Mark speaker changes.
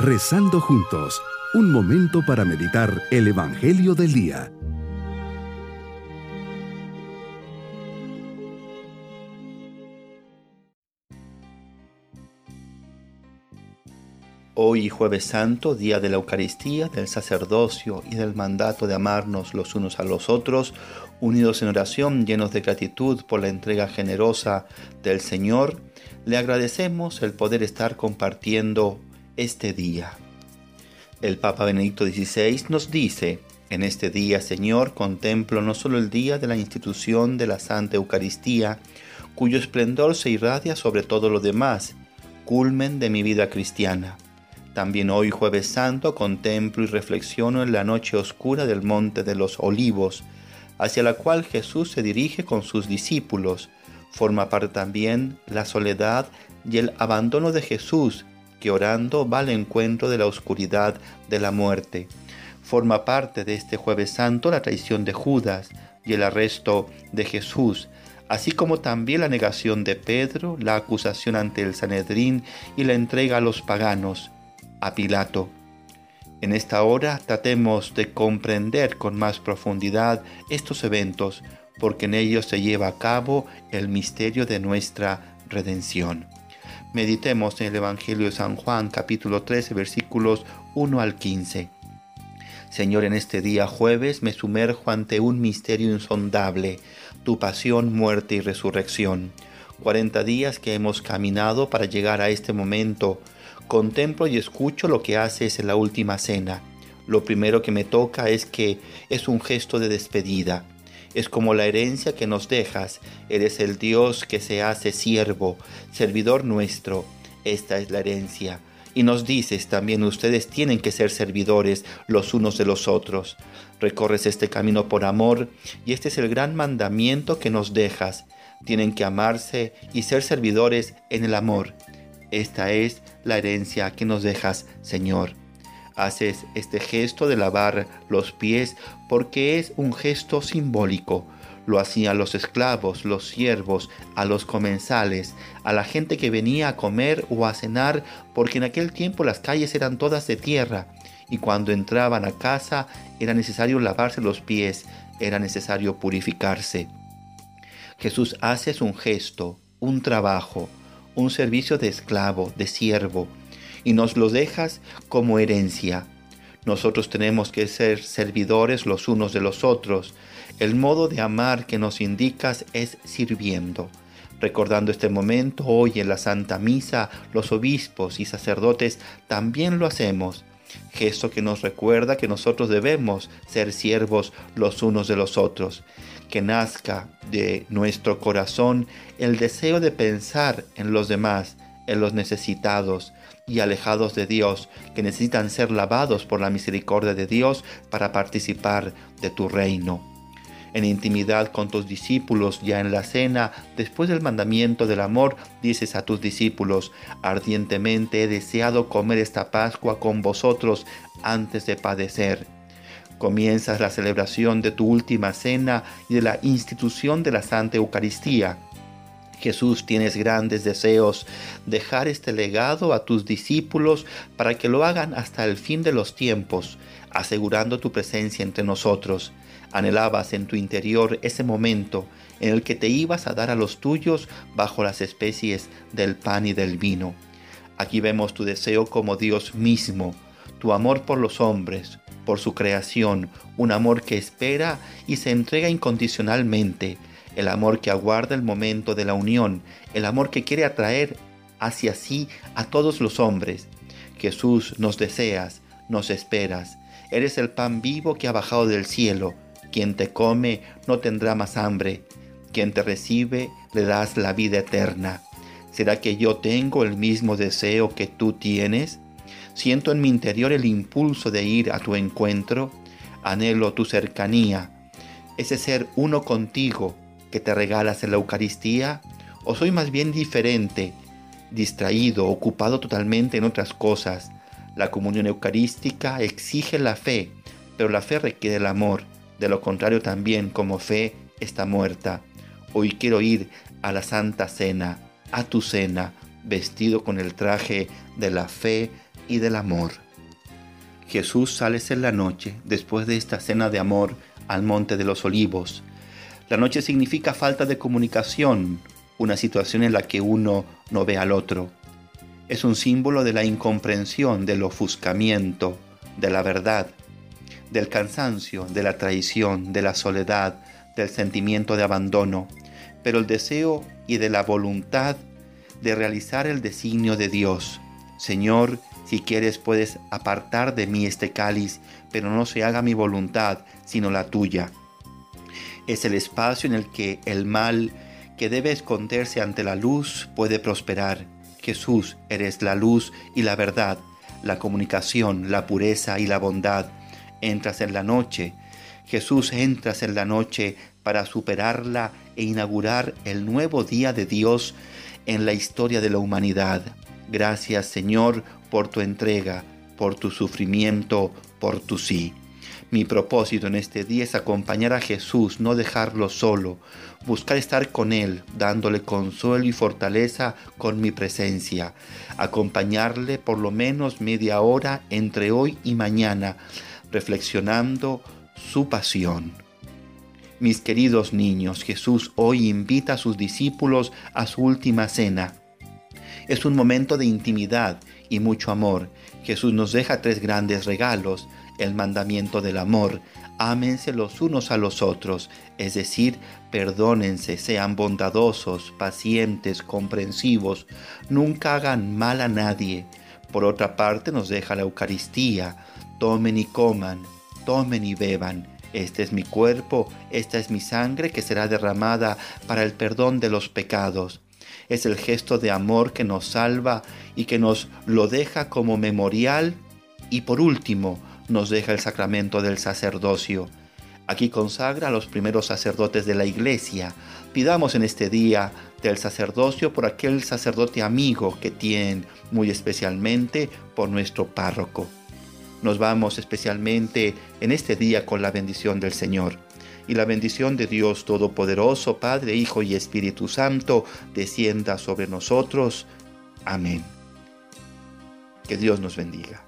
Speaker 1: Rezando juntos, un momento para meditar el Evangelio del Día.
Speaker 2: Hoy jueves santo, día de la Eucaristía, del sacerdocio y del mandato de amarnos los unos a los otros, unidos en oración, llenos de gratitud por la entrega generosa del Señor, le agradecemos el poder estar compartiendo este día. El Papa Benedicto XVI nos dice, en este día, Señor, contemplo no solo el día de la institución de la Santa Eucaristía, cuyo esplendor se irradia sobre todo lo demás, culmen de mi vida cristiana. También hoy jueves santo contemplo y reflexiono en la noche oscura del Monte de los Olivos, hacia la cual Jesús se dirige con sus discípulos. Forma parte también la soledad y el abandono de Jesús que orando va al encuentro de la oscuridad de la muerte. Forma parte de este jueves santo la traición de Judas y el arresto de Jesús, así como también la negación de Pedro, la acusación ante el Sanedrín y la entrega a los paganos, a Pilato. En esta hora tratemos de comprender con más profundidad estos eventos, porque en ellos se lleva a cabo el misterio de nuestra redención. Meditemos en el Evangelio de San Juan capítulo 13 versículos 1 al 15. Señor, en este día jueves me sumerjo ante un misterio insondable, tu pasión, muerte y resurrección. Cuarenta días que hemos caminado para llegar a este momento. Contemplo y escucho lo que haces en la última cena. Lo primero que me toca es que es un gesto de despedida es como la herencia que nos dejas. Eres el Dios que se hace siervo, servidor nuestro. Esta es la herencia. Y nos dices también, ustedes tienen que ser servidores los unos de los otros. Recorres este camino por amor y este es el gran mandamiento que nos dejas. Tienen que amarse y ser servidores en el amor. Esta es la herencia que nos dejas, Señor haces este gesto de lavar los pies porque es un gesto simbólico. Lo hacían los esclavos, los siervos, a los comensales, a la gente que venía a comer o a cenar, porque en aquel tiempo las calles eran todas de tierra, y cuando entraban a casa era necesario lavarse los pies, era necesario purificarse. Jesús hace un gesto, un trabajo, un servicio de esclavo, de siervo, y nos lo dejas como herencia. Nosotros tenemos que ser servidores los unos de los otros. El modo de amar que nos indicas es sirviendo. Recordando este momento, hoy en la Santa Misa, los obispos y sacerdotes también lo hacemos. Gesto que nos recuerda que nosotros debemos ser siervos los unos de los otros. Que nazca de nuestro corazón el deseo de pensar en los demás, en los necesitados y alejados de Dios, que necesitan ser lavados por la misericordia de Dios para participar de tu reino. En intimidad con tus discípulos, ya en la cena, después del mandamiento del amor, dices a tus discípulos, ardientemente he deseado comer esta Pascua con vosotros antes de padecer. Comienzas la celebración de tu última cena y de la institución de la Santa Eucaristía Jesús, tienes grandes deseos, dejar este legado a tus discípulos para que lo hagan hasta el fin de los tiempos, asegurando tu presencia entre nosotros. Anhelabas en tu interior ese momento en el que te ibas a dar a los tuyos bajo las especies del pan y del vino. Aquí vemos tu deseo como Dios mismo, tu amor por los hombres, por su creación, un amor que espera y se entrega incondicionalmente, el amor que aguarda el momento de la unión, el amor que quiere atraer hacia sí a todos los hombres. Jesús, nos deseas, nos esperas. Eres el pan vivo que ha bajado del cielo. Quien te come no tendrá más hambre. Quien te recibe le das la vida eterna. ¿Será que yo tengo el mismo deseo que tú tienes? Siento en mi interior el impulso de ir a tu encuentro. Anhelo tu cercanía, ese ser uno contigo, que te regalas en la Eucaristía? ¿O soy más bien diferente, distraído, ocupado totalmente en otras cosas? La comunión eucarística exige la fe, pero la fe requiere el amor. De lo contrario también, como fe, está muerta. Hoy quiero ir a la Santa Cena, a tu cena, vestido con el traje de la fe, y del amor. Jesús sale en la noche, después de esta cena de amor, al monte de los olivos. La noche significa falta de comunicación, una situación en la que uno no ve al otro. Es un símbolo de la incomprensión, del ofuscamiento, de la verdad, del cansancio, de la traición, de la soledad, del sentimiento de abandono, pero el deseo y de la voluntad de realizar el designio de Dios. Señor, si quieres puedes apartar de mí este cáliz, pero no se haga mi voluntad, sino la tuya. Es el espacio en el que el mal que debe esconderse ante la luz puede prosperar. Jesús, eres la luz y la verdad, la comunicación, la pureza y la bondad. Entras en la noche. Jesús, entras en la noche para superarla e inaugurar el nuevo día de Dios en la historia de la humanidad. Gracias Señor por tu entrega, por tu sufrimiento, por tu sí. Mi propósito en este día es acompañar a Jesús, no dejarlo solo, buscar estar con Él, dándole consuelo y fortaleza con mi presencia, acompañarle por lo menos media hora entre hoy y mañana, reflexionando su pasión. Mis queridos niños, Jesús hoy invita a sus discípulos a su última cena. Es un momento de intimidad y mucho amor. Jesús nos deja tres grandes regalos, el mandamiento del amor, ámense los unos a los otros, es decir, perdónense, sean bondadosos, pacientes, comprensivos, nunca hagan mal a nadie. Por otra parte nos deja la Eucaristía, tomen y coman, tomen y beban. Este es mi cuerpo, esta es mi sangre que será derramada para el perdón de los pecados. Es el gesto de amor que nos salva y que nos lo deja como memorial. Y por último, nos deja el sacramento del sacerdocio. Aquí consagra a los primeros sacerdotes de la iglesia. Pidamos en este día del sacerdocio por aquel sacerdote amigo que tiene muy especialmente por nuestro párroco. Nos vamos especialmente en este día con la bendición del Señor. Y la bendición de Dios Todopoderoso, Padre, Hijo y Espíritu Santo, descienda sobre nosotros. Amén. Que Dios nos bendiga.